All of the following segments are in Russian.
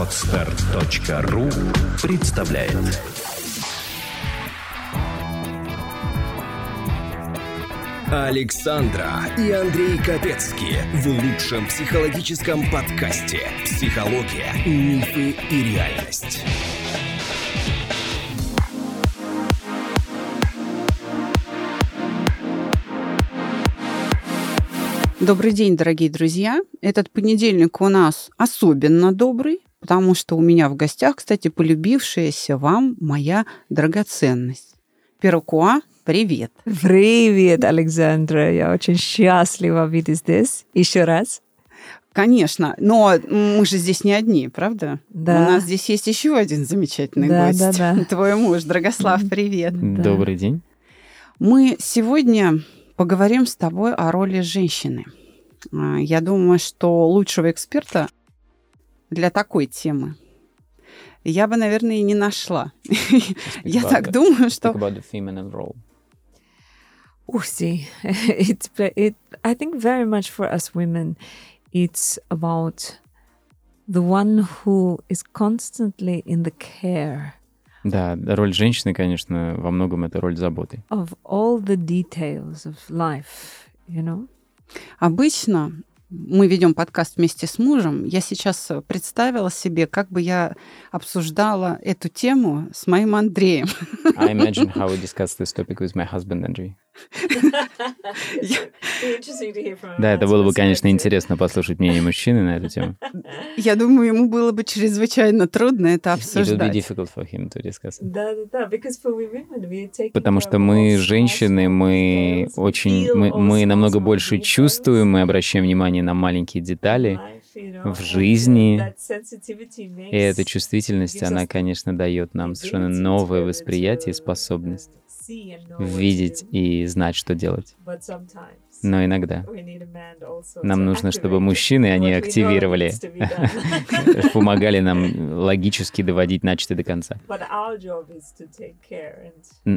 Отстар.ру представляет Александра и Андрей Капецки в лучшем психологическом подкасте «Психология, мифы и реальность». Добрый день, дорогие друзья. Этот понедельник у нас особенно добрый, потому что у меня в гостях, кстати, полюбившаяся вам моя драгоценность. Перукуа, привет. Привет, Александра. Я очень счастлива видеть здесь. Еще раз. Конечно, но мы же здесь не одни, правда? Да. У нас здесь есть еще один замечательный Да, гость. да, да. Твой муж, Драгослав, привет. Да. Добрый день. Мы сегодня поговорим с тобой о роли женщины. А, Я думаю, что лучшего эксперта для такой темы я бы, наверное, и не нашла. Я так the- думаю, Speak что about the feminine role. Ух ты. It, it, I think very much for us women, it's about the one who is constantly in the care Да, роль женщины, конечно, во многом это роль заботы. of all the details of life, you know? обычно мы ведем подкаст вместе с мужем. Я сейчас представила себе, как бы я обсуждала эту тему с моим Андреем. I imagine how we discussed this topic with my husband, Andrew. Да, это было бы, конечно, интересно послушать мнение мужчины на эту тему. Я думаю, ему было бы чрезвычайно трудно это обсуждать. difficult for him to discuss it. Да, да, да, because for we women we take Потому что мы, женщины, мы очень, мы, мы намного больше чувствуем, мы обращаем внимание на маленькие детали, в жизни. и эта чувствительность, она, конечно, дает нам совершенно новое восприятие и способность видеть и знать, что делать. Но иногда нам нужно, чтобы мужчины, они активировали, помогали нам логически доводить начатое до конца.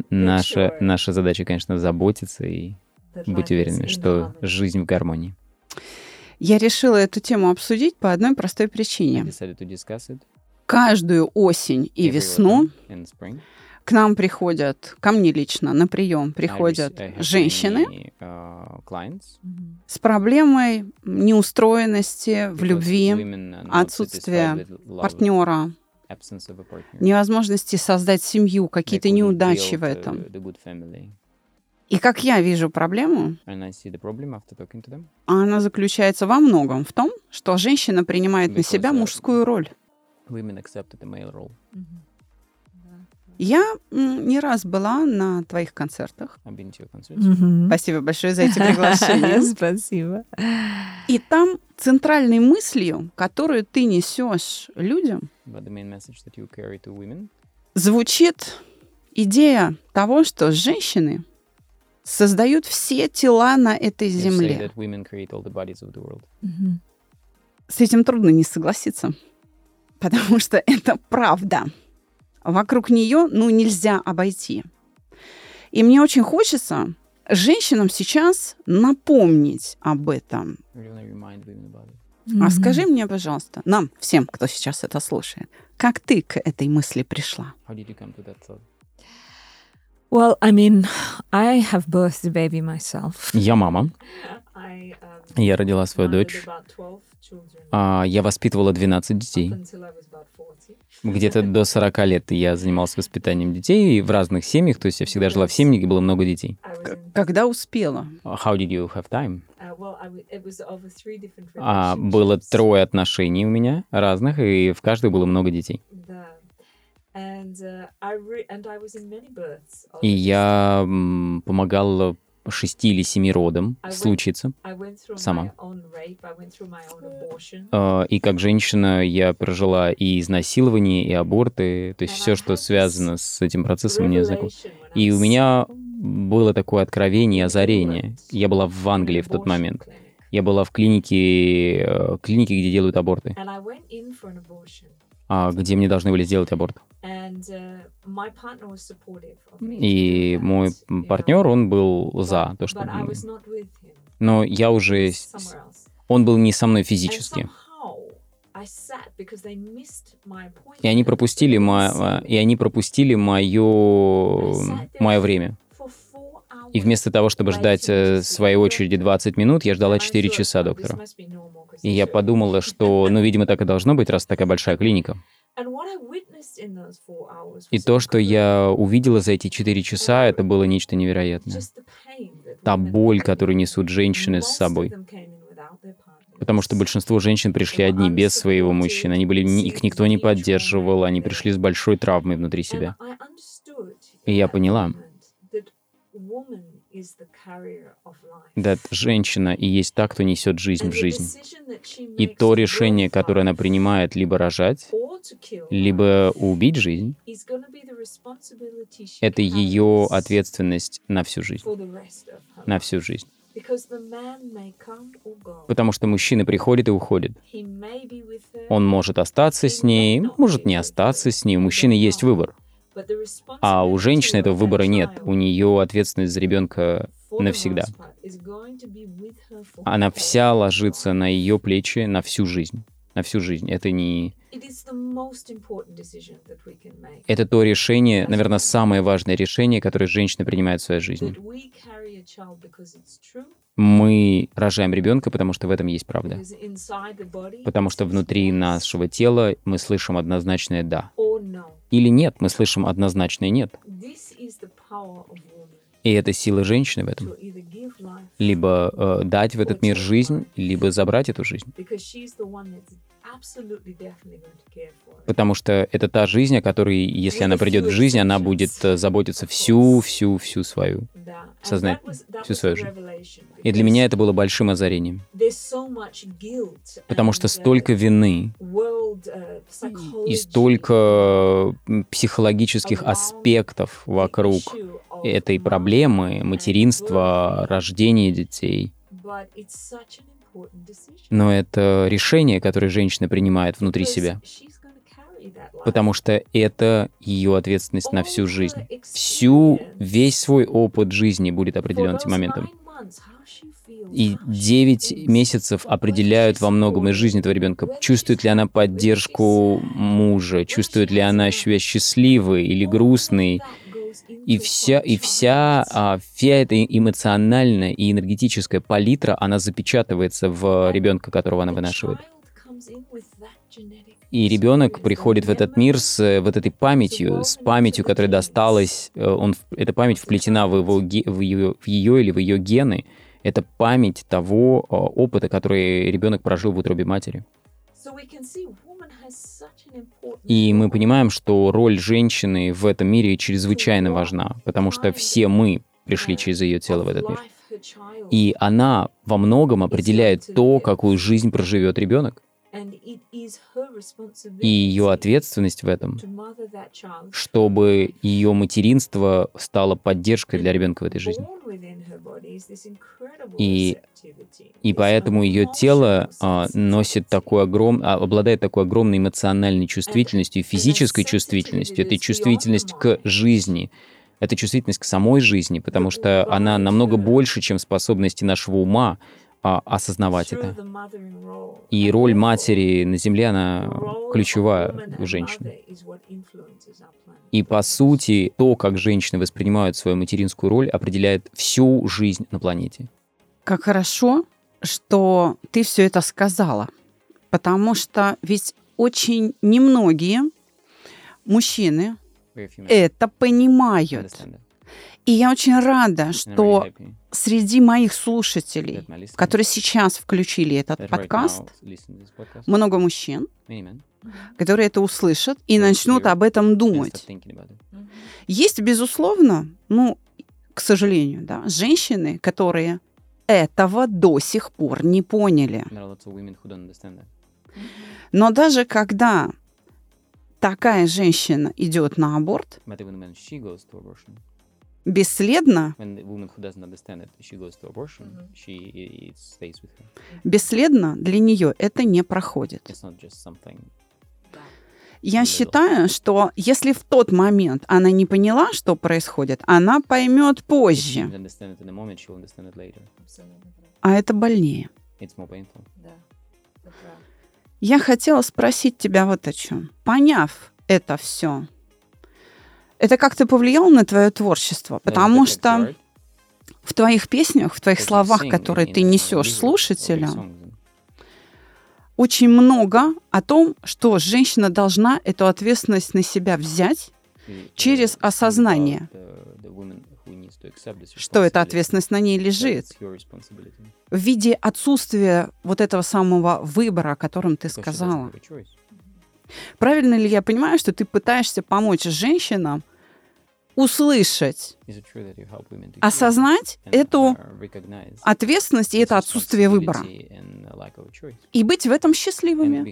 Наша, наша задача, конечно, заботиться и быть уверенными, что жизнь в гармонии. Я решила эту тему обсудить по одной простой причине. Каждую осень и весну. К нам приходят, ко мне лично на прием приходят женщины uh, с проблемой неустроенности в любви, love, партнера, невозможности создать семью, какие-то неудачи в этом. И как я вижу проблему, она заключается во многом в том, что женщина принимает на себя мужскую роль. Women accepted the male role. Я не раз была на твоих концертах. Мгм. Спасибо большое за эти приглашения. Спасибо. И там центральной мыслью, которую ты несешь людям, звучит идея того, что женщины создают все тела на этой земле. С этим трудно не согласиться, потому что это правда. Вокруг нее, ну, нельзя обойти. И мне очень хочется женщинам сейчас напомнить об этом. А скажи мне, пожалуйста, нам, всем, кто сейчас это слушает, как ты к этой мысли пришла? Well, I mean, I have birthed the baby myself. Я мама. Um, Я родила свою дочь. А, Я воспитывала 12 детей. Где-то до 40 лет я занимался воспитанием детей в разных семьях, то есть я всегда жила в семье, где было много детей. Когда успела? How did you have time? Uh, А, было трое отношений у меня разных, и в каждой было много детей. uh, И я м, помогал шести или семи родам случиться. сама. А, И как женщина я прожила и изнасилование, и аборты, то есть все, что связано с этим процессом, мне знакомо. И у меня было такое откровение озарение. Я была в Англии в тот момент. Я была в клинике, э, клинике, где делают аборты, где мне должны были сделать аборт. И мой партнер, он был за то, что... Но я уже... Он был не со мной физически. И они пропустили, мо... и они пропустили мое... мое время. И вместо того, чтобы ждать э, своей очереди 20 минут, я ждала 4 часа доктора. И я подумала, что, ну, видимо, так и должно быть, раз такая большая клиника. И то, что я увидела за эти 4 часа, это было нечто невероятное. Та боль, которую несут женщины с собой. Потому что большинство женщин пришли одни, без своего мужчины. Они были, их никто не поддерживал, они пришли с большой травмой внутри себя. И я поняла, да, женщина и есть та, кто несет жизнь в жизнь. И то решение, которое она принимает, либо рожать, либо убить жизнь, это ее ответственность на всю жизнь. На всю жизнь. Потому что мужчина приходит и уходит. Он может остаться с ней, может не остаться с ней. У мужчины есть выбор. А у женщины этого выбора нет. У нее ответственность за ребенка навсегда. Она вся ложится на ее плечи на всю жизнь. На всю жизнь. Это не... Это то решение, наверное, самое важное решение, которое женщина принимает в своей жизни. Мы рожаем ребенка, потому что в этом есть правда. Потому что внутри нашего тела мы слышим однозначное «да». Или нет, мы слышим однозначное «нет». И это сила женщины в этом. Либо э, дать в этот мир жизнь, либо забрать эту жизнь. Потому что это та жизнь, о которой, если она придет в жизнь, она будет э, заботиться всю-всю-всю свою сознать, всю свою жизнь. И для меня это было большим озарением. Потому что столько вины uh, и столько психологических аспектов вокруг этой проблемы материнства, рождения детей. Но это решение, которое женщина принимает внутри себя. Потому что это ее ответственность на всю жизнь. Всю, весь свой опыт жизни будет определен этим моментом. И 9 месяцев определяют во многом из жизни этого ребенка. Чувствует ли она поддержку мужа, чувствует ли она себя счастливой или грустной, и вся, и вся, а, вся эта эмоциональная и энергетическая палитра, она запечатывается в ребенка, которого она вынашивает. И ребенок приходит в этот мир с вот этой памятью, с памятью, которая досталась, э, он, эта память вплетена в, его, в, ее, в ее или в ее гены. Это память того а, опыта, который ребенок прожил в утробе матери. И мы понимаем, что роль женщины в этом мире чрезвычайно важна, потому что все мы пришли через ее тело в этот мир. И она во многом определяет то, какую жизнь проживет ребенок. И ее ответственность в этом, чтобы ее материнство стало поддержкой для ребенка в этой жизни. И, и поэтому ее тело а, носит такой огром, а, обладает такой огромной эмоциональной чувствительностью физической чувствительностью. Это чувствительность к жизни, это чувствительность к самой жизни, потому что она намного больше, чем способности нашего ума а, осознавать это. И роль матери на Земле, она ключевая у женщины. И по сути, то, как женщины воспринимают свою материнскую роль, определяет всю жизнь на планете. Как хорошо, что ты все это сказала. Потому что ведь очень немногие мужчины это понимают. И я очень рада, что среди моих слушателей, которые сейчас включили этот подкаст, много мужчин, которые это услышат и начнут об этом думать. Есть, безусловно, ну, к сожалению, да, женщины, которые этого до сих пор не поняли. Но даже когда такая женщина идет на аборт, бесследно, бесследно для нее это не проходит. Я считаю, что если в тот момент она не поняла, что происходит, она поймет позже. А это больнее. Я хотела спросить тебя вот о чем. Поняв это все, это как-то повлияло на твое творчество? Потому что в твоих песнях, в твоих словах, которые ты несешь слушателям, очень много о том, что женщина должна эту ответственность на себя взять через осознание, что эта ответственность на ней лежит? В виде отсутствия вот этого самого выбора, о котором ты сказала. Правильно ли я понимаю, что ты пытаешься помочь женщинам услышать, осознать эту ответственность и это отсутствие выбора и быть в этом счастливыми.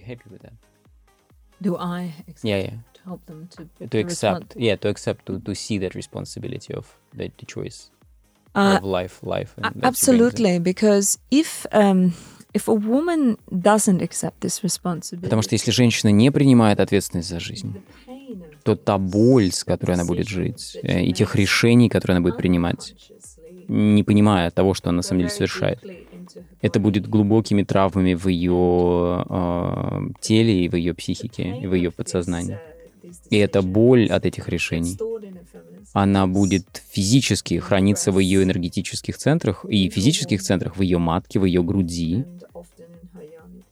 Do I accept Yeah, yeah. to help them to, To accept, yeah, to accept, to, to see that responsibility of the, the choice Uh, of life, life. A- and that she brings in. Absolutely, because if um, if a woman doesn't accept this responsibility, Потому что если женщина не принимает ответственность за жизнь, то та боль, с которой она будет жить, э, и тех решений, которые она будет принимать, не понимая того, что она на самом деле совершает, это будет глубокими травмами в ее э, теле и в ее психике, и в ее подсознании. И эта боль от этих решений, она будет физически храниться в ее энергетических центрах и физических центрах, в ее матке, в ее груди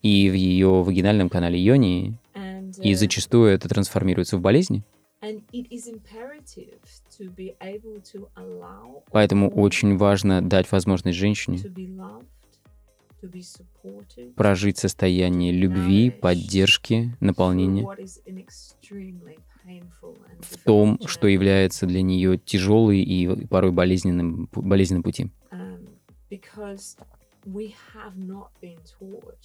и в ее вагинальном канале йони, и зачастую это трансформируется в болезни. Поэтому очень важно дать возможность женщине прожить состояние любви, поддержки, наполнения в том, что является для нее тяжелой и порой болезненным, болезненным пути. Um,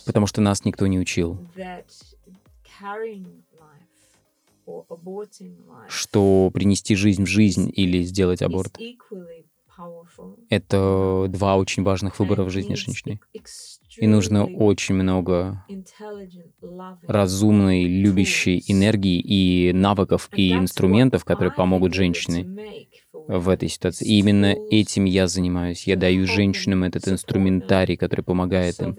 Потому что нас никто не учил, что принести жизнь в жизнь или сделать аборт. это два очень важных выбора в жизни женщины. И нужно очень много разумной, любящей энергии и навыков и инструментов, которые помогут женщине в этой ситуации. И именно этим я занимаюсь. Я даю женщинам этот инструментарий, который помогает им,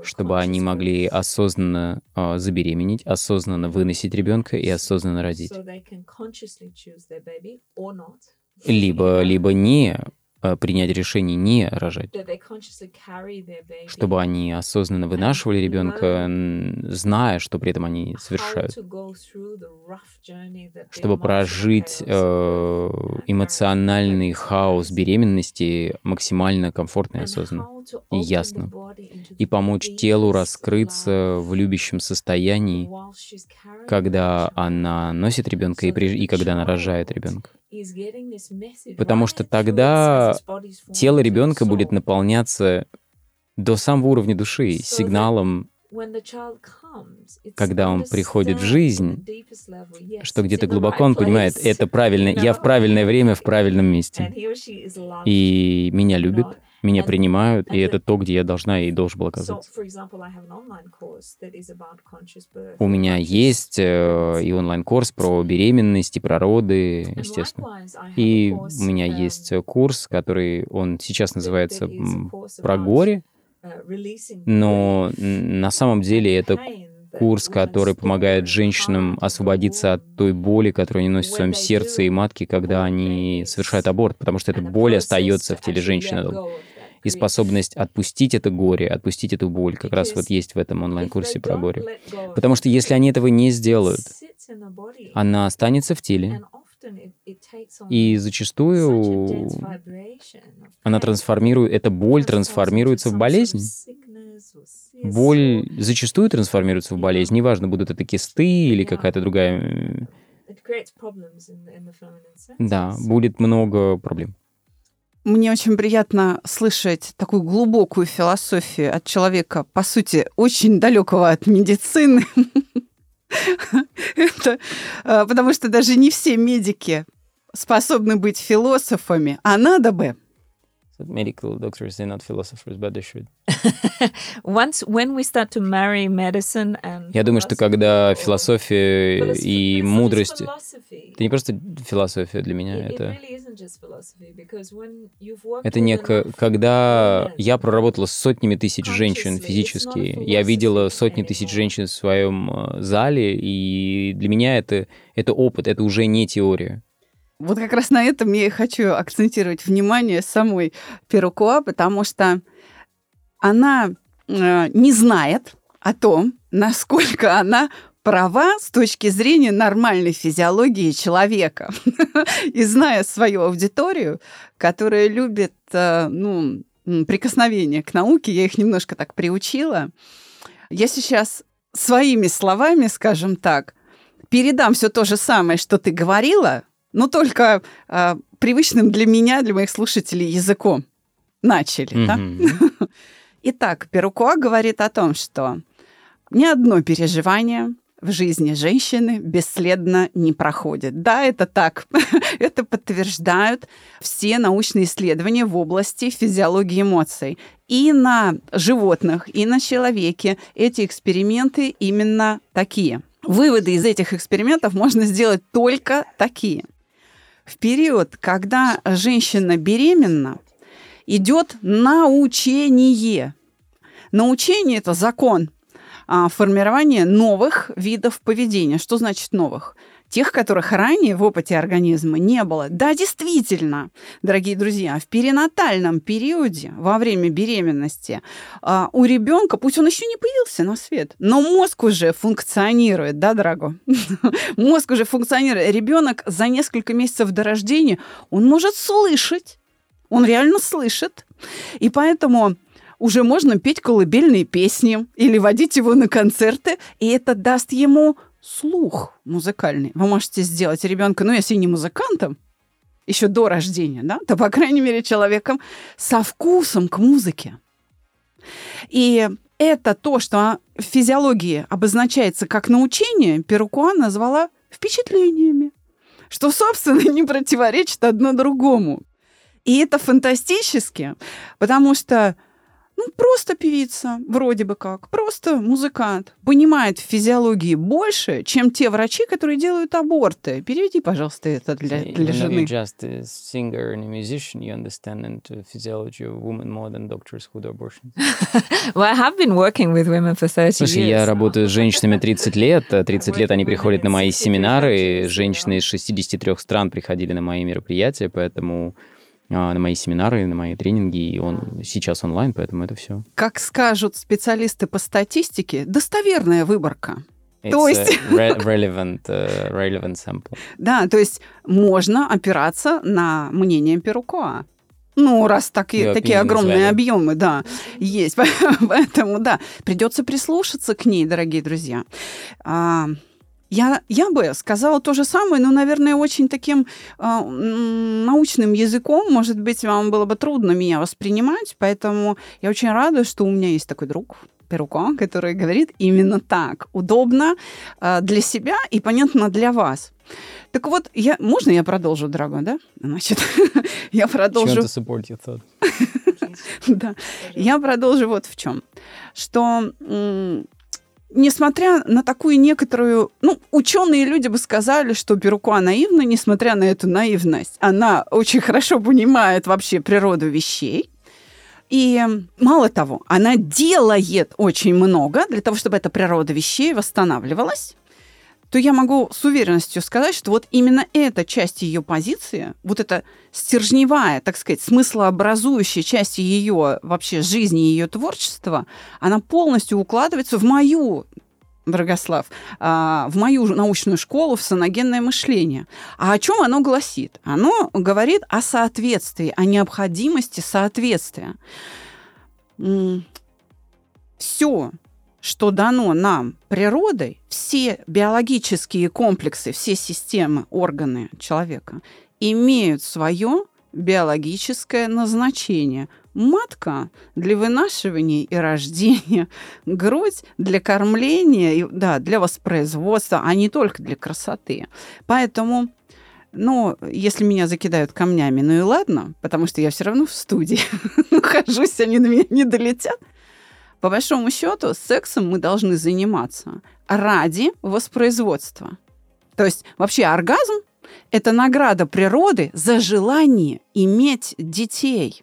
чтобы они могли осознанно а, забеременеть, осознанно выносить ребенка и осознанно родить. Либо, либо не принять решение не рожать, чтобы они осознанно вынашивали ребенка, зная, что при этом они совершают. чтобы прожить э, эмоциональный хаос беременности максимально комфортно и осознанно. и ясно. И помочь телу раскрыться в любящем состоянии, когда она носит ребенка и, при- и когда она рожает ребенка. Потому что тогда Тело ребенка будет наполняться до самого уровня души сигналом, когда он приходит в жизнь, что где-то глубоко он понимает, это правильно, я в правильное время, в правильном месте. И меня любят. Меня принимают, и это то, где я должна и должен был оказаться. У меня есть э, и онлайн-курс про беременность и про роды, естественно. И у меня um, есть э, курс, который, он сейчас называется про горе, uh, но на самом деле это курс, который помогает женщинам освободиться от той боли, которую они носят в своем сердце и матке, когда они совершают аборт, потому что эта боль остается в теле женщины. И способность отпустить это горе, отпустить эту боль, как раз вот есть в этом онлайн-курсе про горе. Потому что если они этого не сделают, она останется в теле, и зачастую она трансформирует, эта боль трансформируется в болезнь. Боль зачастую трансформируется в болезнь. Неважно, будут это кисты или какая-то другая... Да, будет много проблем. Мне очень приятно слышать такую глубокую философию от человека, по сути, очень далекого от медицины. Это, э, потому что даже не все медики способны быть философами, а надо бы. Medical doctors, they're not philosophers, but they should. Once when we start to marry medicine and Я думаю, что когда философия и мудрость... Это не просто философия для меня, It- it это... Это не когда я проработала с сотнями тысяч женщин физически, я видела сотни тысяч женщин в своем э, зале, и для меня это, это опыт, это уже не теория. Вот как раз на этом я и хочу акцентировать внимание самой Перукуа, потому что она э, не знает о том, насколько она права с точки зрения нормальной физиологии человека. И зная свою аудиторию, которая любит э, ну, прикосновение к науке, я их немножко так приучила, я сейчас своими словами, скажем так, передам все то же самое, что ты говорила, но только э, привычным для меня, для моих слушателей языком начали. Mm-hmm. Да? Итак, Перукуа говорит о том, что ни одно переживание, в жизни женщины бесследно не проходит. Да, это так. это подтверждают все научные исследования в области физиологии эмоций. И на животных, и на человеке эти эксперименты именно такие. Выводы из этих экспериментов можно сделать только такие. В период, когда женщина беременна, идет научение. Научение – это закон формирование новых видов поведения. Что значит новых? тех, которых ранее в опыте организма не было. Да, действительно, дорогие друзья, в перинатальном периоде, во время беременности, а, у ребенка, пусть он еще не появился на свет, но мозг уже функционирует, да, дорого? мозг уже функционирует. Ребенок за несколько месяцев до рождения, он может слышать, он реально слышит. И поэтому уже можно петь колыбельные песни или водить его на концерты, и это даст ему слух музыкальный. Вы можете сделать ребенка, ну, если не музыкантом, еще до рождения, да, то, по крайней мере, человеком со вкусом к музыке. И это то, что в физиологии обозначается как научение, Перукуа назвала впечатлениями, что, собственно, не противоречит одно другому. И это фантастически, потому что ну, просто певица, вроде бы как, просто музыкант, понимает в физиологии больше, чем те врачи, которые делают аборты. Переведи, пожалуйста, это для, для жены. just a singer and a musician, you understand into physiology of women more than doctors who do abortions. well, I have been working with women for 30 Слушай, years. я работаю с женщинами 30 лет. 30 лет они приходят на мои семинары. Женщины из 63 стран приходили на мои мероприятия, поэтому а, на мои семинары, на мои тренинги, и он сейчас онлайн, поэтому это все. Как скажут специалисты по статистике, достоверная выборка. It's то есть... Re- relevant, uh, relevant sample. Да, то есть можно опираться на мнение Перукуа. Ну, раз такие, такие огромные назвали. объемы, да, есть. Поэтому, да, придется прислушаться к ней, дорогие друзья. Я, я бы сказала то же самое, но, наверное, очень таким э, научным языком, может быть, вам было бы трудно меня воспринимать, поэтому я очень рада, что у меня есть такой друг, Перуко, который говорит именно так. Удобно э, для себя и понятно для вас. Так вот, я, можно я продолжу, дорогой, да? Значит, я продолжу... Да. Я продолжу вот в чем. Что несмотря на такую некоторую... Ну, ученые люди бы сказали, что Перукуа наивна, несмотря на эту наивность. Она очень хорошо понимает вообще природу вещей. И мало того, она делает очень много для того, чтобы эта природа вещей восстанавливалась то я могу с уверенностью сказать, что вот именно эта часть ее позиции, вот эта стержневая, так сказать, смыслообразующая часть ее вообще жизни, ее творчества, она полностью укладывается в мою Драгослав, а, в мою научную школу в саногенное мышление. А о чем оно гласит? Оно говорит о соответствии, о необходимости соответствия. Все, что дано нам природой, все биологические комплексы, все системы, органы человека имеют свое биологическое назначение. Матка для вынашивания и рождения, грудь для кормления, да, для воспроизводства, а не только для красоты. Поэтому ну, если меня закидают камнями, ну и ладно, потому что я все равно в студии нахожусь, они на меня не долетят. По большому счету, сексом мы должны заниматься ради воспроизводства. То есть вообще оргазм Это награда природы за желание иметь детей.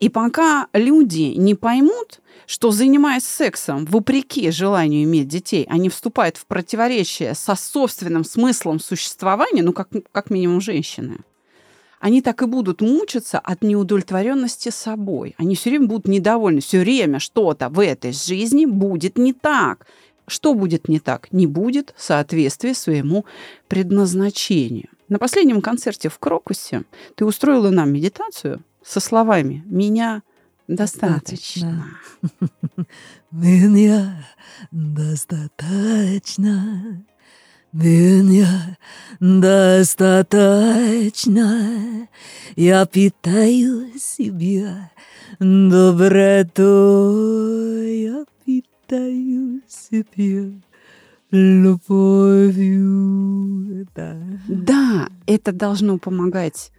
И пока люди не поймут, что занимаясь сексом, вопреки желанию иметь детей, они вступают в противоречие со собственным смыслом существования, ну, как, как минимум, женщины, они так и будут мучиться от неудовлетворенности собой. Они все время будут недовольны. Все время что-то в этой жизни будет не так. Что будет не так? Не будет соответствия своему предназначению. На последнем концерте в Крокусе ты устроила нам медитацию со словами «Меня достаточно». Меня достаточно. Меня достаточно. Я питаю себя добротой. Я питаю себя любовью. Да. да, это должно помогать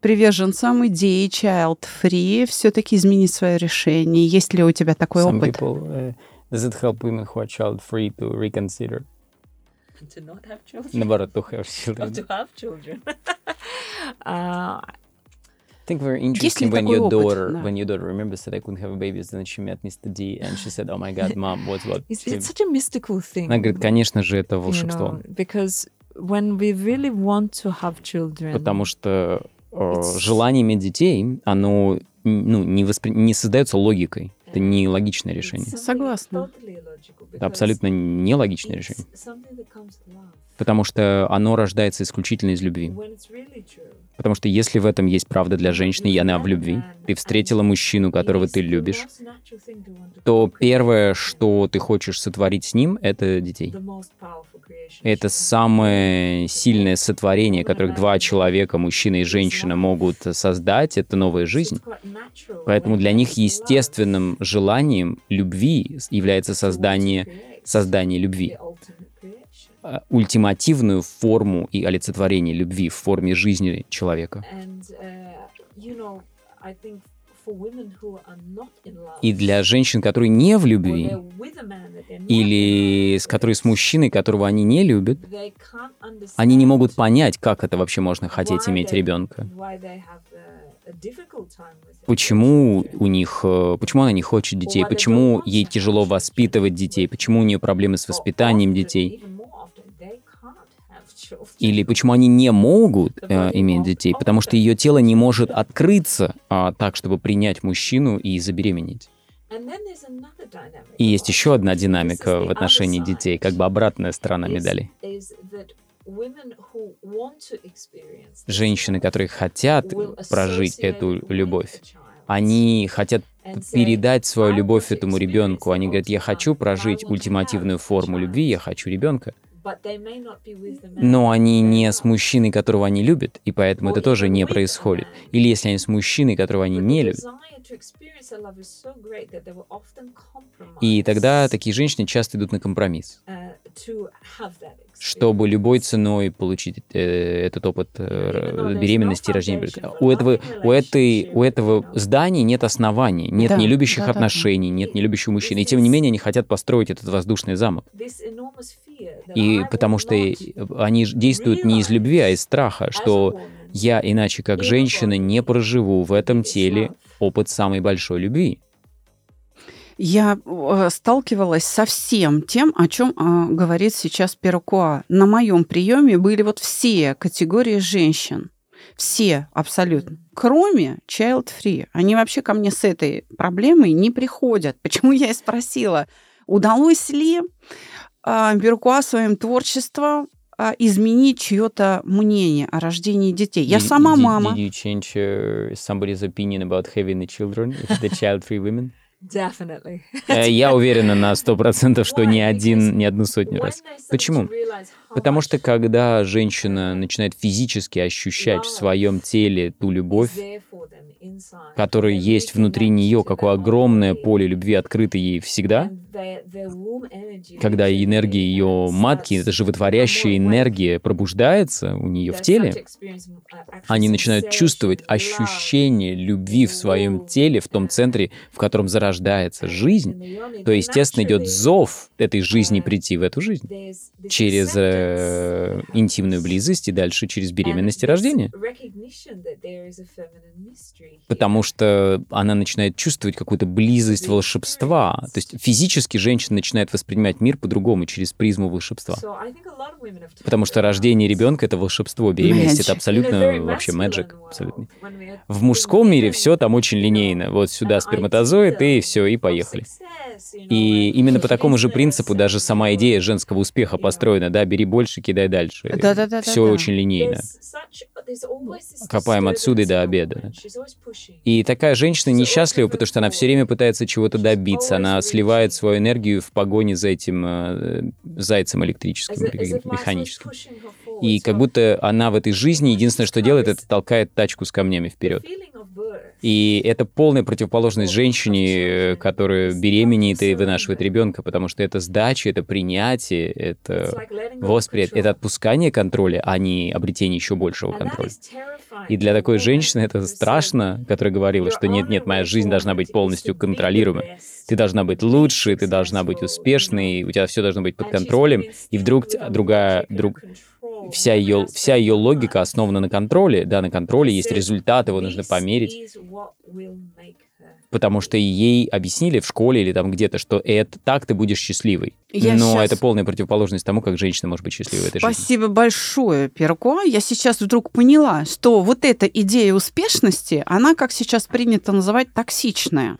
приверженцам идеи child free все-таки изменить свое решение. Есть ли у тебя такой Some опыт? People, uh, does it help women who are child free to reconsider? To not have children. Наоборот, to have children. Or to have children. uh, I think very interesting when your daughter, да. when your daughter remembers that I couldn't have a baby, then she met Mr. D, and she said, "Oh my God, mom, what's what?" It's, it's such a mystical thing. Она говорит, конечно же, это волшебство. You know, because when we really want to have children, потому что э, желание иметь детей, оно ну, не, воспри... не создается логикой. Это не логичное решение. Согласна. Это абсолютно нелогичное решение. Потому что оно рождается исключительно из любви. Потому что если в этом есть правда для женщины, и она в любви, ты встретила мужчину, которого ты любишь, то первое, что ты хочешь сотворить с ним, это детей. Это самое сильное сотворение, которых два человека, мужчина и женщина, могут создать, это новая жизнь. Поэтому для них естественным желанием любви является создание, создание любви. Э, ультимативную форму и олицетворение любви в форме жизни человека. Uh, и для женщин, которые не в любви, или с которой с мужчиной, которого они не любят, они не могут понять, как это вообще можно хотеть иметь ребенка. Почему у них, э, почему она не хочет детей, почему ей тяжело воспитывать детей, почему у нее проблемы с воспитанием детей. Или почему они не могут э, иметь детей? Потому что ее тело не может открыться э, так, чтобы принять мужчину и забеременеть. И есть еще одна динамика в отношении детей, как бы обратная сторона медали. Женщины, которые хотят прожить эту любовь, они хотят передать свою любовь этому ребенку. Они говорят, я хочу прожить ультимативную форму любви, я хочу ребенка но они не с мужчиной, которого они любят, и поэтому это тоже не происходит. Или если они с мужчиной, которого они не любят. И тогда такие женщины часто идут на компромисс, uh, чтобы любой ценой получить э, этот опыт э, беременности и рождения. У этого, у, этой, у этого здания нет оснований, нет да, нелюбящих да, отношений, да. нет нелюбящих мужчин. И тем не менее они хотят построить этот воздушный замок. И потому что они действуют не из любви, а из страха, что я иначе как женщина не проживу в этом теле опыт самой большой любви. Я сталкивалась со всем тем, о чем э, говорит сейчас Перукуа. На моем приеме были вот все категории женщин. Все абсолютно. Кроме child free. Они вообще ко мне с этой проблемой не приходят. Почему я и спросила, удалось ли Беркуа своим творчеством а, изменить чье-то мнение о рождении детей. Я did, сама did, мама. Did you change uh, somebody's opinion about having the children, the child-free women? Definitely. Э, я уверена на сто процентов, что не один, не одну сотню раз. Почему? Потому что когда женщина начинает физически ощущать в своем теле ту любовь, которая есть внутри нее, какое огромное поле любви открыто ей всегда, когда энергия ее матки, это животворящая энергия пробуждается у нее в теле, они начинают чувствовать ощущение любви в своем теле, в том центре, в котором зарождается жизнь, то, естественно, идет зов этой жизни прийти в эту жизнь через э, интимную близость и дальше через беременность и рождение. Потому что она начинает чувствовать какую-то близость волшебства. То есть физически женщина начинает воспринимать мир по-другому, через призму волшебства. Потому что рождение ребенка — это волшебство, беременность — это абсолютно вообще magic. Абсолютно. В мужском мире все там очень линейно. Вот сюда сперматозоид, и все, и поехали. И именно по такому же принципу даже сама идея женского успеха построена, да, бери больше, кидай дальше. Да-да-да. Все очень линейно. Копаем отсюда и до обеда. И такая женщина несчастлива, потому что она все время пытается чего-то добиться. Она сливает свою энергию в погоне за этим э, зайцем электрическим, механическим. И как будто она в этой жизни единственное, что делает, это толкает тачку с камнями вперед. И это полная противоположность женщине, которая беременеет и вынашивает ребенка, потому что это сдача, это принятие, это восприятие, это отпускание контроля, а не обретение еще большего контроля. И для такой женщины это страшно, которая говорила, что нет-нет, моя жизнь должна быть полностью контролируемой. Ты должна быть лучшей, ты должна быть успешной, у тебя все должно быть под контролем, и вдруг другая, друг, вся ее, вся ее логика основана на контроле. Да, на контроле есть результат, его нужно померить. Потому что ей объяснили в школе или там где-то, что это так ты будешь счастливой. Я Но сейчас... это полная противоположность тому, как женщина может быть счастливой в этой Спасибо жизни. Спасибо большое, Перко. Я сейчас вдруг поняла, что вот эта идея успешности, она, как сейчас принято называть, токсичная.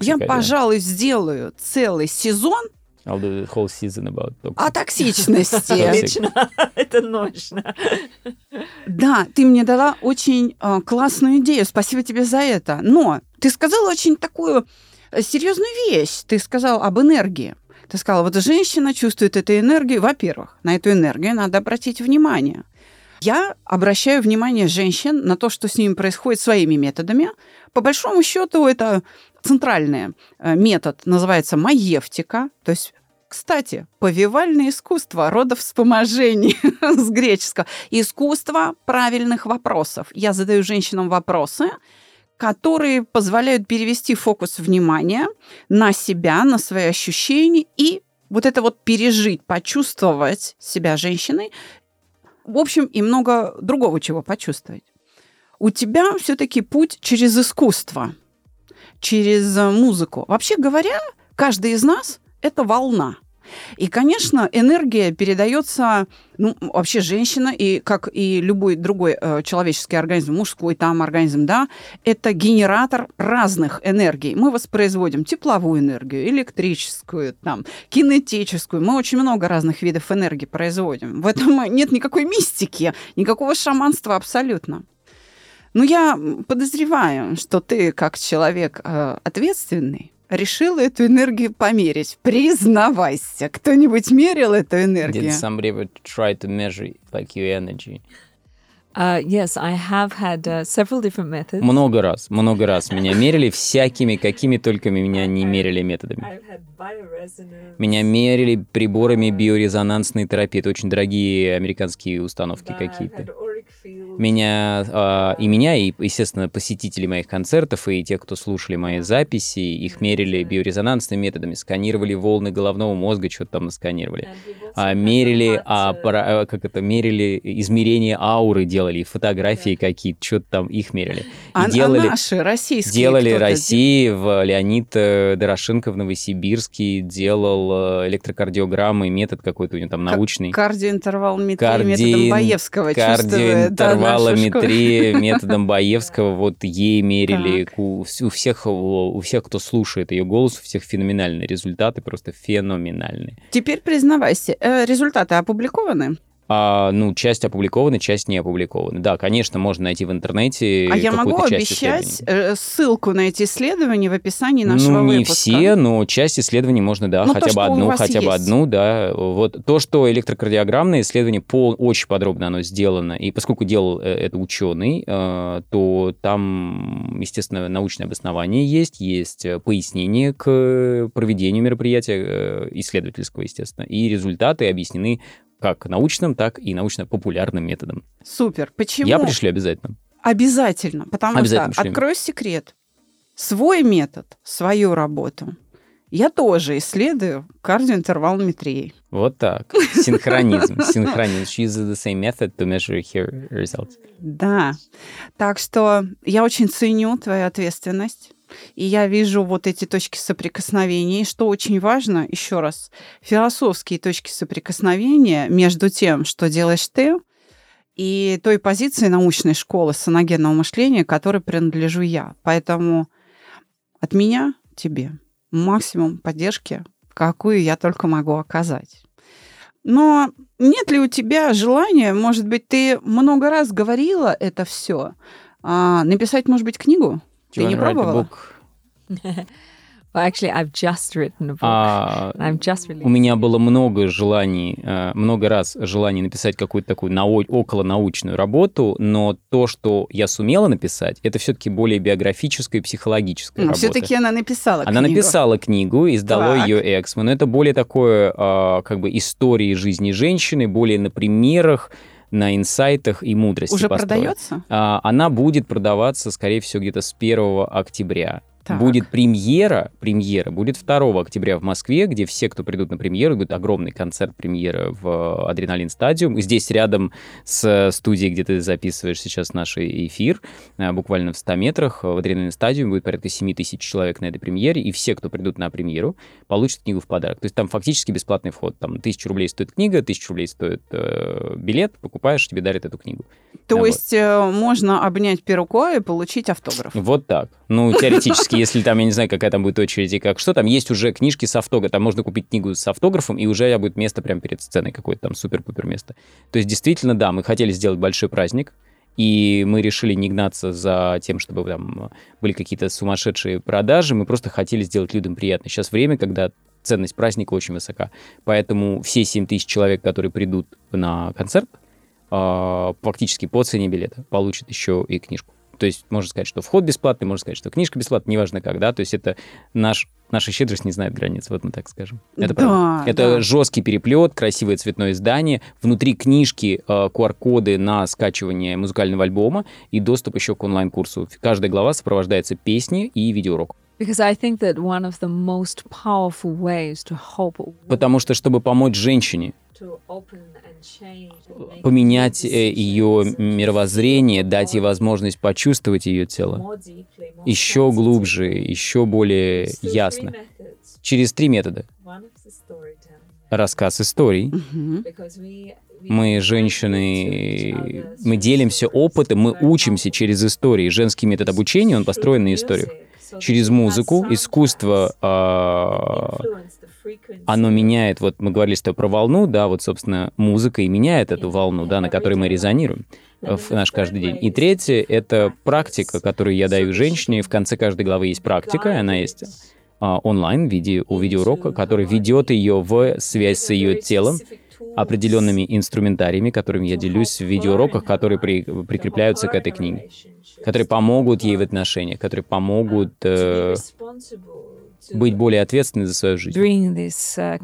Я, пожалуй, сделаю целый сезон I'll do the whole season about toxic. О токсичности. Это ночно. Да, ты мне дала очень э, классную идею. Спасибо тебе за это. Но ты сказала очень такую э, серьезную вещь. Ты сказал об энергии. Ты сказала, вот женщина чувствует эту энергию. Во-первых, на эту энергию надо обратить внимание. Я обращаю внимание женщин на то, что с ними происходит своими методами. По большому счету, это центральный э, метод называется маевтика, то есть кстати, повивальное искусство родовспоможения с греческого. Искусство правильных вопросов. Я задаю женщинам вопросы, которые позволяют перевести фокус внимания на себя, на свои ощущения и вот это вот пережить, почувствовать себя женщиной, в общем, и много другого чего почувствовать. У тебя все-таки путь через искусство, через музыку. Вообще говоря, каждый из нас это волна. И, конечно, энергия передается, ну, вообще женщина, и как и любой другой э, человеческий организм, мужской там организм, да, это генератор разных энергий. Мы воспроизводим тепловую энергию, электрическую, там, кинетическую. Мы очень много разных видов энергии производим. В этом нет никакой мистики, никакого шаманства абсолютно. Но я подозреваю, что ты, как человек э, ответственный, решил эту энергию померить. Признавайся, кто-нибудь мерил эту энергию? Did somebody ever try to measure like your energy? Uh, yes, I have had uh, several different methods. Много раз, много раз меня мерили всякими, какими только меня не мерили методами. Меня мерили приборами биорезонансной терапии. Это очень дорогие американские установки какие-то меня, э, и меня, и, естественно, посетители моих концертов, и те, кто слушали мои записи, их мерили биорезонансными методами, сканировали волны головного мозга, что-то там насканировали, а, мерили, а, пара, как это, мерили измерения ауры, делали, фотографии какие-то, что-то там их мерили. И а, делали, а наши, российские? Делали России, в Леонид э, Дорошенко в Новосибирске делал э, электрокардиограммы, метод какой-то у него там научный. Кардиоинтервалметрия Карди... методом Баевского, чувствует, Интервалометрия методом Баевского, вот ей мерили. У, у, всех, у всех, кто слушает ее голос, у всех феноменальные результаты, просто феноменальные. Теперь признавайся, э, результаты опубликованы? А, ну, часть опубликована, часть не опубликована. Да, конечно, можно найти в интернете. А я могу обещать э, ссылку на эти исследования в описании нашего ну, не выпуска. все, но часть исследований можно, да, ну, хотя то, бы одну, хотя есть. бы одну, да. Вот то, что электрокардиограммное исследование пол, очень подробно оно сделано, и поскольку делал э, это ученый, э, то там, естественно, научное обоснование есть, есть пояснение к проведению мероприятия исследовательского, естественно, и результаты объяснены как научным, так и научно-популярным методом. Супер. Почему? Я пришлю обязательно. Обязательно, потому Обязательно что, пришлем. открою секрет, свой метод, свою работу я тоже исследую кардиоинтервалометрией. Вот так. Синхронизм. Синхронизм. She uses the same method to measure her results. Да. Так что я очень ценю твою ответственность. И я вижу вот эти точки соприкосновения. И что очень важно, еще раз, философские точки соприкосновения между тем, что делаешь ты, и той позиции научной школы саногенного мышления, которой принадлежу я. Поэтому от меня тебе максимум поддержки, какую я только могу оказать. Но нет ли у тебя желания, может быть, ты много раз говорила это все, а, написать, может быть, книгу? Ты не пробовала? Well, actually, I've just written a book. А, just у меня было много желаний, э, много раз желаний написать какую-то такую нау- околонаучную работу, но то, что я сумела написать, это все-таки более биографическая и психологическая Ну, работа. все-таки она написала Она книгу. написала книгу, издала Так. ее Эксмо, но это более такое, а, как бы, истории жизни женщины, более на примерах, на инсайтах и мудрости Уже построена. продается? А, Она будет продаваться, скорее всего, где-то с 1 октября. Так. Будет премьера, премьера будет 2 октября в Москве, где все, кто придут на премьеру, будет огромный концерт премьеры в Адреналин Стадиум. Здесь рядом с студией, где ты записываешь сейчас наш эфир, а, буквально в 100 метрах, в Адреналин Стадиум будет порядка 7 тысяч человек на этой премьере, и все, кто придут на премьеру, получат книгу в подарок. То есть там фактически бесплатный вход. Там 1000 рублей стоит книга, 1000 рублей стоит э, билет, покупаешь, тебе дарят эту книгу. То Вот. есть э, можно обнять перуко и получить автограф. Вот так. Ну, теоретически, если там, я не знаю, какая там будет очередь и как что, там есть уже книжки с автографом, там можно купить книгу с автографом, и уже будет место прямо перед сценой какое-то там супер-пупер место. То есть, действительно, да, мы хотели сделать большой праздник, и мы решили не гнаться за тем, чтобы там были какие-то сумасшедшие продажи, мы просто хотели сделать людям приятно. Сейчас время, когда ценность праздника очень высока. Поэтому все 7 тысяч человек, которые придут на концерт, а, фактически по цене билета получат еще и книжку. То есть можно сказать, что вход бесплатный, можно сказать, что книжка бесплатная, неважно когда. То есть это наш, наша щедрость не знает границ, вот мы так скажем. Это Да, правда. Это да. жесткий переплет, красивое цветное издание, внутри книжки э, QR-коды на скачивание музыкального альбома и доступ еще к онлайн-курсу. Каждая глава сопровождается песней и видеоуроком. Потому что, чтобы помочь женщине поменять э, ее мировоззрение, дать ей возможность почувствовать ее тело еще глубже, еще более ясно. Через три метода. Рассказ историй. Мы, женщины, мы делимся опытом, мы учимся через истории. Женский метод обучения, он построен на историях. Через музыку, искусство, оно меняет, вот мы говорили что про волну, да, вот, собственно, музыка и меняет эту волну, да, на которой мы резонируем в наш каждый день. И третье — это практика, которую я даю женщине. В конце каждой главы есть практика, она есть а, онлайн в виде, у видеоурока, который ведет ее в связь с ее телом, определенными инструментариями, которыми я делюсь в видеоуроках, которые при- прикрепляются к этой книге, которые помогут ей в отношениях, которые помогут э, быть более ответственной за свою жизнь. uh,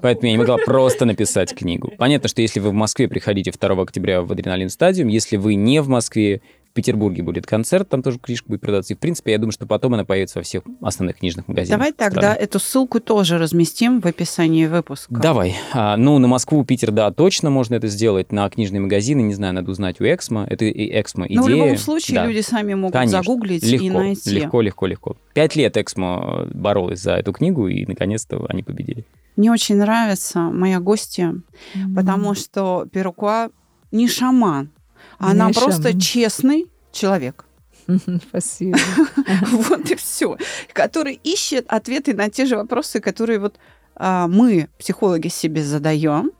Поэтому я не могла просто написать книгу. Понятно, что если вы в Москве приходите 2 октября в Адреналин Стадиум, если вы не в Москве, в Петербурге будет концерт, там тоже книжка будет продаться. И, в принципе, я думаю, что потом она появится во всех основных книжных магазинах. Давай тогда страны. эту ссылку тоже разместим в описании выпуска. Давай. А, ну, на Москву, Питер, да, точно можно это сделать. На книжные магазины, не знаю, надо узнать у Эксмо. Это и Эксмо идея. Но в любом случае Да. люди сами могут Конечно. загуглить легко, и найти. Легко, легко, легко. Пять лет Эксмо боролась за эту книгу, и наконец-то они победили. Мне очень нравится моя гостья, потому что Перукуа не шаман. Она Не просто шаман. честный человек. Спасибо. Вот и все. Который ищет ответы на те же вопросы, которые вот а, мы, психологи, себе задаем.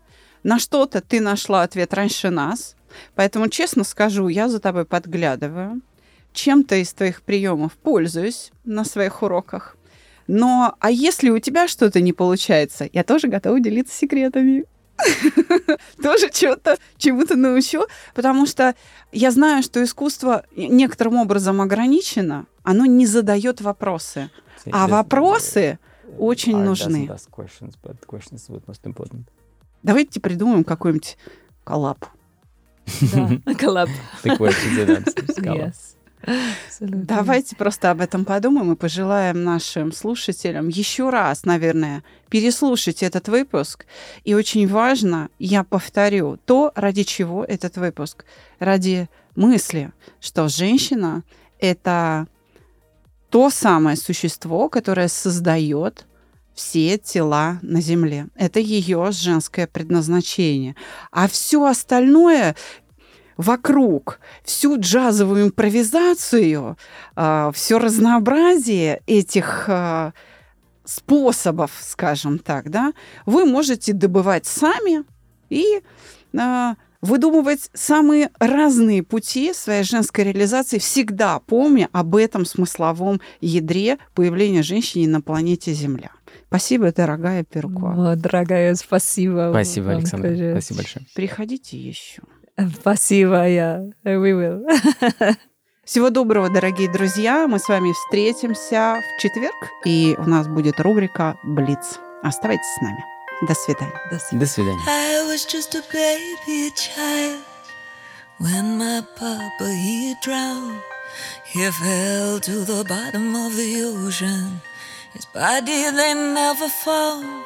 На что-то ты нашла ответ раньше нас. Поэтому, честно скажу, я за тобой подглядываю. Чем-то из твоих приемов пользуюсь на своих уроках. Но а если у тебя что-то не получается, я тоже готова делиться секретами. Тоже что-то чему-то научу, потому что я знаю, что искусство некоторым образом ограничено, оно не задает вопросы, а вопросы очень нужны. Давайте придумаем какой-нибудь коллаб. Коллаб. Давайте просто об этом подумаем и пожелаем нашим слушателям еще раз, наверное, переслушать этот выпуск. И очень важно, я повторю, то, ради чего этот выпуск. Ради мысли, что женщина — это то самое существо, которое создает все тела на Земле. Это ее женское предназначение. А все остальное вокруг всю джазовую импровизацию, а, все разнообразие этих а, способов, скажем так, да, вы можете добывать сами и а, выдумывать самые разные пути своей женской реализации, всегда помня об этом смысловом ядре появления женщины на планете Земля. Спасибо, дорогая Перко. О, дорогая, спасибо. Спасибо, Александр. Спасибо большое. Приходите еще. Спасибо, я. Yeah. We will. Всего доброго, дорогие друзья. Мы с вами встретимся в четверг, и у нас будет рубрика «Блиц». Оставайтесь с нами. До свидания. До свидания. До свидания. I was just a baby child when my papa he drowned. He fell to the bottom of the ocean. His body they never found.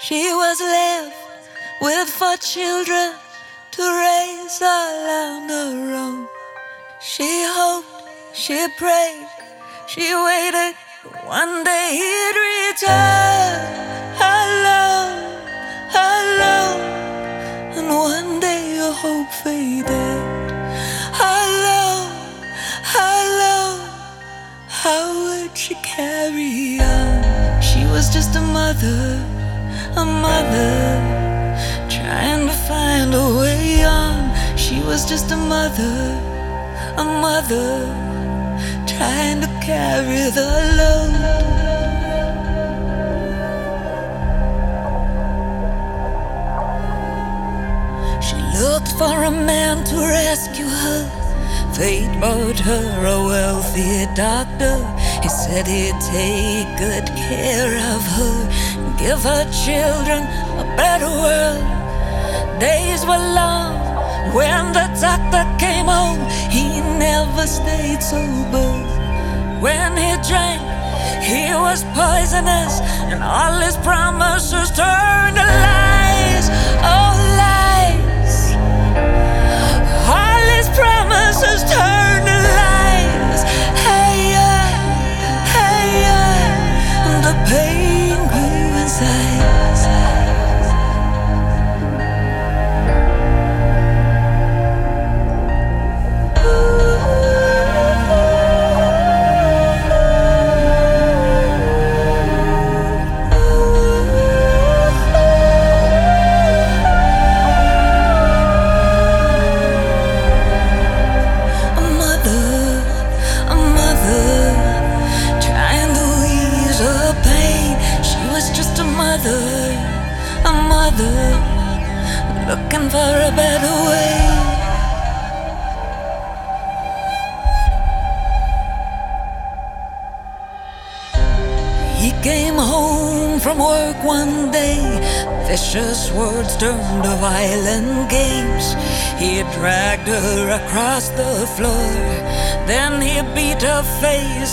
She was left with four children. To raise all on her own. She hoped, she prayed, she waited. One day he'd return alone, alone. And one day your hope faded. Alone, alone. How would she carry on? She was just a mother, a mother trying to find a way on. She was just a mother, a mother, trying to carry the load. She looked for a man to rescue her. Fate brought her a wealthy doctor. He said he'd take good care of her, give her children a better world days were long. When the doctor came home, he never stayed sober. When he drank, he was poisonous, and all his promises turned to lies.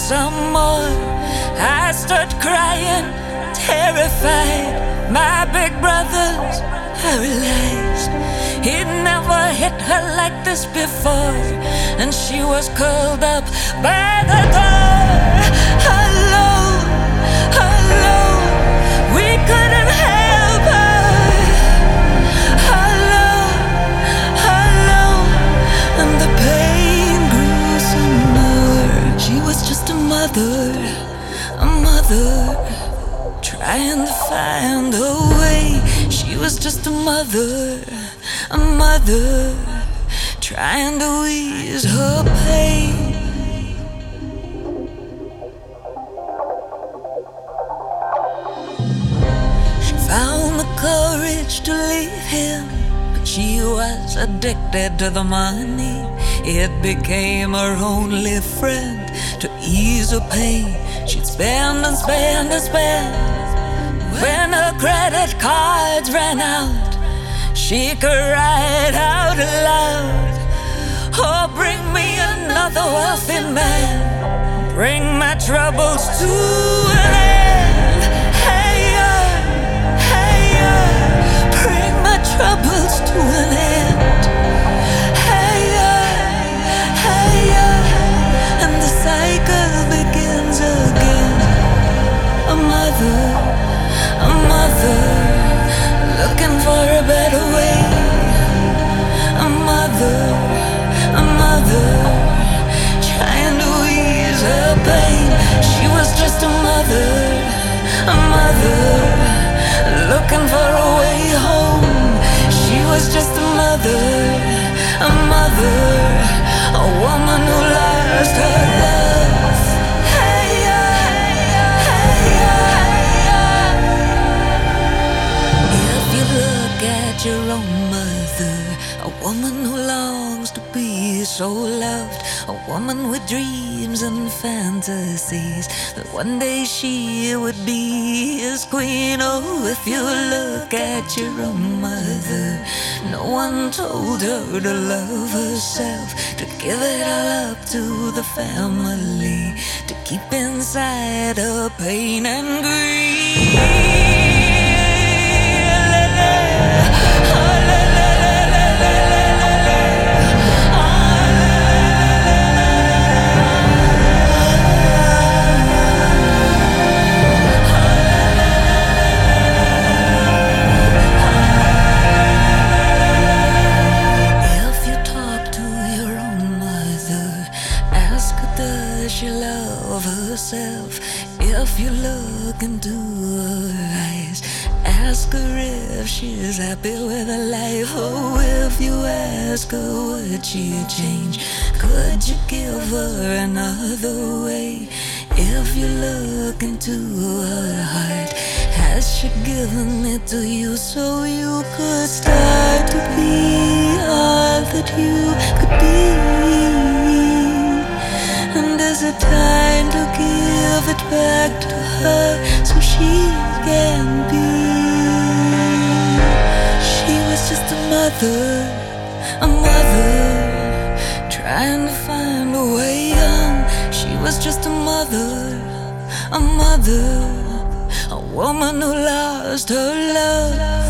Some more. I stood crying, terrified. My big brothers I realized he'd never hit her like this before, and she was curled up by the door, mother, trying to find her way. She was just a mother, a mother, trying to ease her pain. She found the courage to leave him, but she was addicted to the money. It became her only friend to ease her pain. Spend and spend and spend. When her credit cards ran out, she write out loud. Oh, bring me another wealthy man. Bring my troubles to an end. Hey, yeah, hey, yeah. Bring my troubles to an end. Looking for a way home. She was just a mother, a mother, a woman who lost her love. Hey, hey, yeah, if you look at your own mother, a woman who longs to be so loved, a woman with dreams and fantasies, that one day she would be his queen. Oh, if you look at your own mother, no one told her to love herself, to give it all up to the family, to keep inside her pain and If if she's happy with her life. Oh, if you ask her would she change, could you give her another way? If you look into her heart, has she given it to you so you could start to be all that you could be? And is it time to give it back to her so she can be? Mother, a mother, trying to find a way on. She was just a mother, a mother, a woman who lost her love.